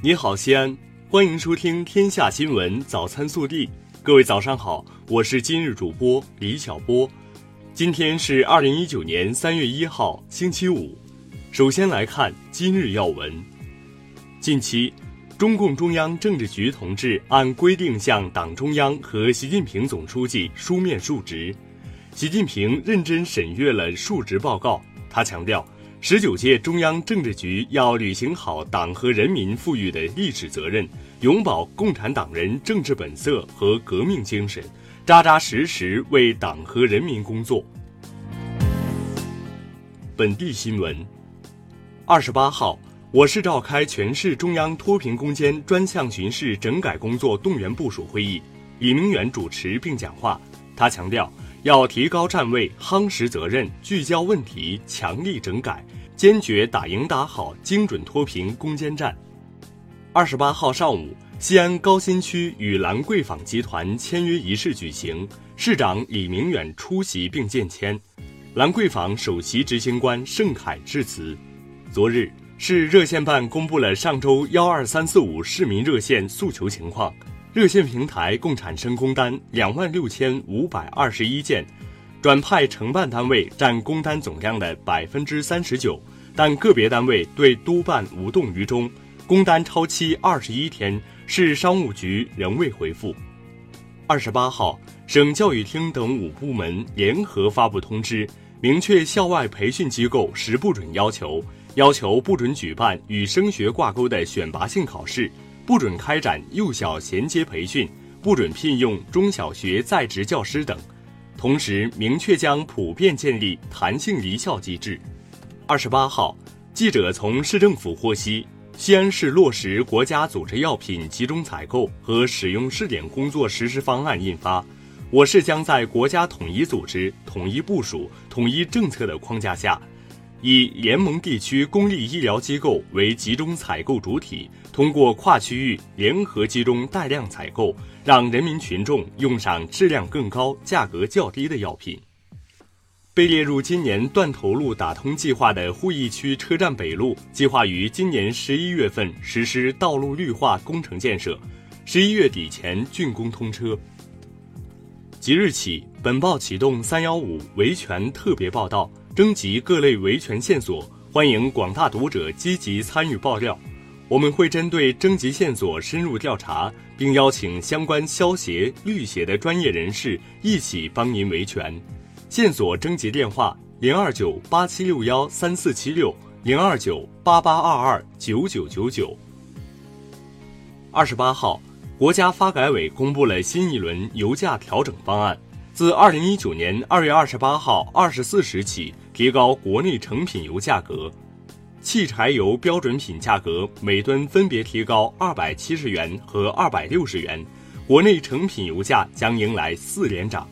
你好，西安，欢迎收听《天下新闻早餐速递》。各位早上好，我是今日主播李小波。今天是二零一九年三月一号，星期五。首先来看今日要闻。近期，中共中央政治局同志按规定向党中央和习近平总书记书面述职。习近平认真审阅了述职报告，他强调。十九届中央政治局要履行好党和人民赋予的历史责任，永葆共产党人政治本色和革命精神，扎扎实实为党和人民工作。本地新闻：二十八号，我市召开全市中央脱贫攻坚专项巡视整改工作动员部署会议，李明远主持并讲话，他强调。要提高站位，夯实责任，聚焦问题，强力整改，坚决打赢打好精准脱贫攻坚战。二十八号上午，西安高新区与兰桂坊集团签约仪式举行，市长李明远出席并见签，兰桂坊首席执行官盛凯致辞。昨日，市热线办公布了上周幺二三四五市民热线诉求情况。热线平台共产生工单两万六千五百二十一件，转派承办单位占工单总量的百分之三十九，但个别单位对督办无动于衷，工单超期二十一天，市商务局仍未回复。二十八号，省教育厅等五部门联合发布通知，明确校外培训机构十不准要求，要求不准举办与升学挂钩的选拔性考试。不准开展幼小衔接培训，不准聘用中小学在职教师等，同时明确将普遍建立弹性离校机制。二十八号，记者从市政府获悉，西安市落实国家组织药品集中采购和使用试点工作实施方案印发，我市将在国家统一组织、统一部署、统一政策的框架下。以联盟地区公立医疗机构为集中采购主体，通过跨区域联合集中带量采购，让人民群众用上质量更高、价格较低的药品。被列入今年断头路打通计划的鄠邑区车站北路，计划于今年十一月份实施道路绿化工程建设，十一月底前竣工通车。即日起，本报启动“三幺五”维权特别报道。征集各类维权线索，欢迎广大读者积极参与爆料。我们会针对征集线索深入调查，并邀请相关消协、律协的专业人士一起帮您维权。线索征集电话：零二九八七六幺三四七六零二九八八二二九九九九。二十八号，国家发改委公布了新一轮油价调整方案，自二零一九年二月二十八号二十四时起。提高国内成品油价格，汽柴油标准品价格每吨分别提高二百七十元和二百六十元，国内成品油价将迎来四连涨。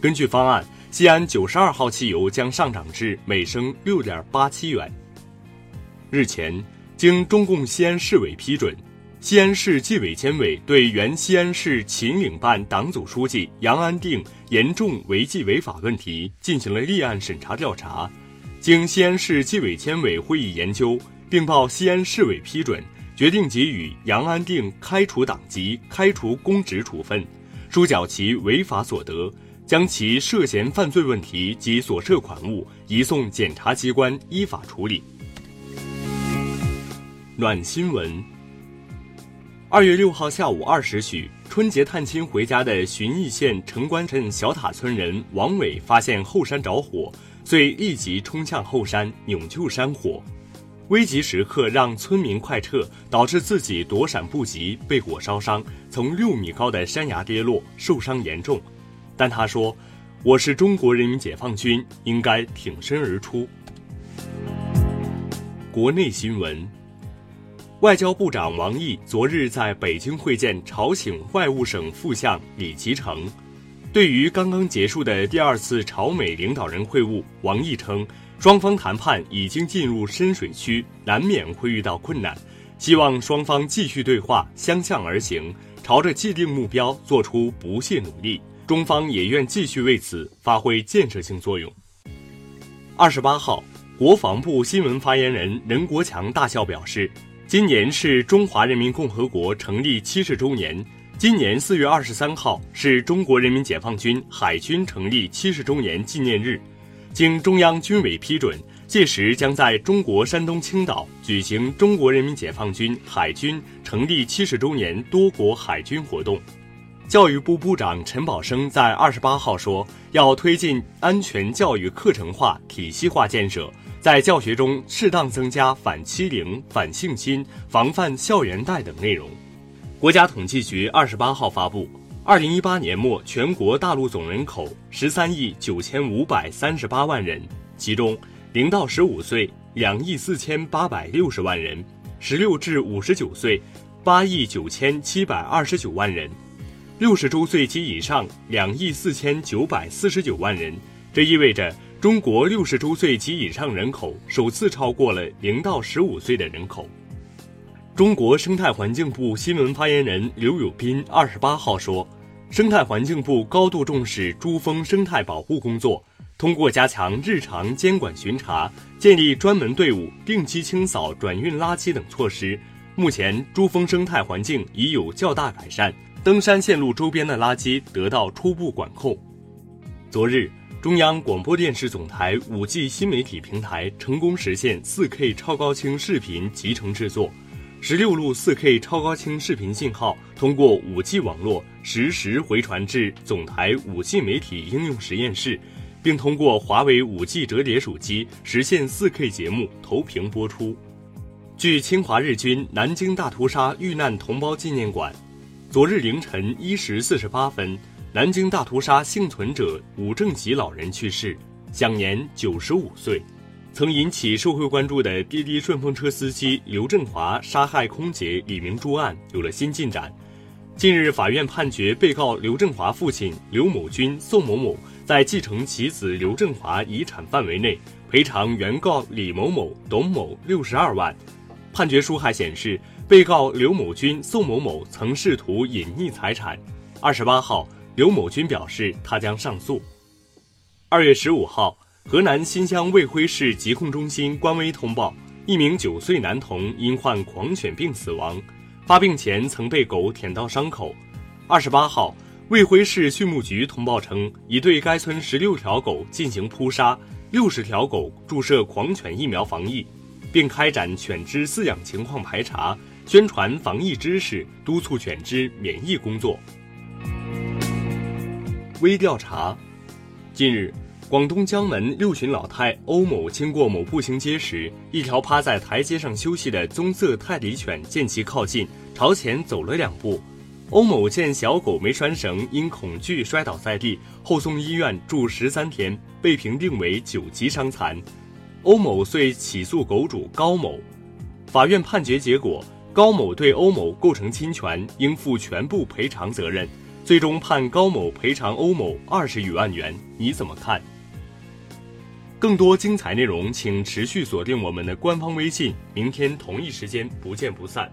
根据方案，西安九十二号汽油将上涨至每升六点八七元。日前，经中共西安市委批准，西安市纪委监委对原西安市秦岭办党组书记杨安定。严重违纪违法问题进行了立案审查调查，经西安市纪委监委会议研究，并报西安市委批准，决定给予杨安定开除党籍、开除公职处分，收缴其违法所得，将其涉嫌犯罪问题及所涉款物移送检察机关依法处理。暖新闻。二月六号下午二时许。春节探亲回家的旬邑县城关镇小塔村人王伟发现后山着火，遂立即冲向后山勇救山火，危急时刻让村民快撤，导致自己躲闪不及，被火烧伤，从六米高的山崖跌落，受伤严重。但他说：“我是中国人民解放军，应该挺身而出。”国内新闻。外交部长王毅昨日在北京会见朝鲜外务省副相李其成。对于刚刚结束的第二次朝美领导人会晤，王毅称，双方谈判已经进入深水区，难免会遇到困难，希望双方继续对话，相向而行，朝着既定目标做出不懈努力。中方也愿继续为此发挥建设性作用。二十八号，国防部新闻发言人任国强大校表示。今年是中华人民共和国成立七十周年。今年四月二十三号是中国人民解放军海军成立七十周年纪念日，经中央军委批准，届时将在中国山东青岛举行中国人民解放军海军成立七十周年多国海军活动。教育部部长陈宝生在二十八号说，要推进安全教育课程化、体系化建设。在教学中适当增加反欺凌、反性侵、防范校园贷等内容。国家统计局二十八号发布，二零一八年末全国大陆总人口十三亿九千五百三十八万人，其中零到十五岁两亿四千八百六十万人，十六至五十九岁八亿九千七百二十九万人，六十周岁及以上两亿四千九百四十九万人。这意味着。中国六十周岁及以上人口首次超过了零到十五岁的人口。中国生态环境部新闻发言人刘友斌二十八号说，生态环境部高度重视珠峰生态保护工作，通过加强日常监管巡查、建立专门队伍、定期清扫转运垃圾等措施，目前珠峰生态环境已有较大改善，登山线路周边的垃圾得到初步管控。昨日。中央广播电视总台 5G 新媒体平台成功实现 4K 超高清视频集成制作，十六路 4K 超高清视频信号通过 5G 网络实时回传至总台 5G 媒体应用实验室，并通过华为 5G 折叠手机实现 4K 节目投屏播出。据侵华日军南京大屠杀遇难同胞纪念馆，昨日凌晨一时四十八分。南京大屠杀幸存者武正吉老人去世，享年九十五岁。曾引起社会关注的滴滴顺风车司机刘振华杀害空姐李明珠案有了新进展。近日，法院判决被告刘振华父亲刘某军、宋某某在继承其子刘振华遗产范围内赔偿原告李某某、董某六十二万。判决书还显示，被告刘某军、宋某某曾试图隐匿财产。二十八号。刘某军表示，他将上诉。二月十五号，河南新乡卫辉市疾控中心官微通报，一名九岁男童因患狂犬病死亡，发病前曾被狗舔到伤口。二十八号，卫辉市畜牧局通报称，已对该村十六条狗进行扑杀，六十条狗注射狂犬疫苗防疫，并开展犬只饲养情况排查，宣传防疫知识，督促犬只免疫工作。微调查：近日，广东江门六旬老太欧某经过某步行街时，一条趴在台阶上休息的棕色泰迪犬见其靠近，朝前走了两步。欧某见小狗没拴绳，因恐惧摔倒在地，后送医院住十三天，被评定为九级伤残。欧某遂起诉狗主高某。法院判决结果，高某对欧某构成侵权，应负全部赔偿责任。最终判高某赔偿欧某二十余万元，你怎么看？更多精彩内容，请持续锁定我们的官方微信。明天同一时间不见不散。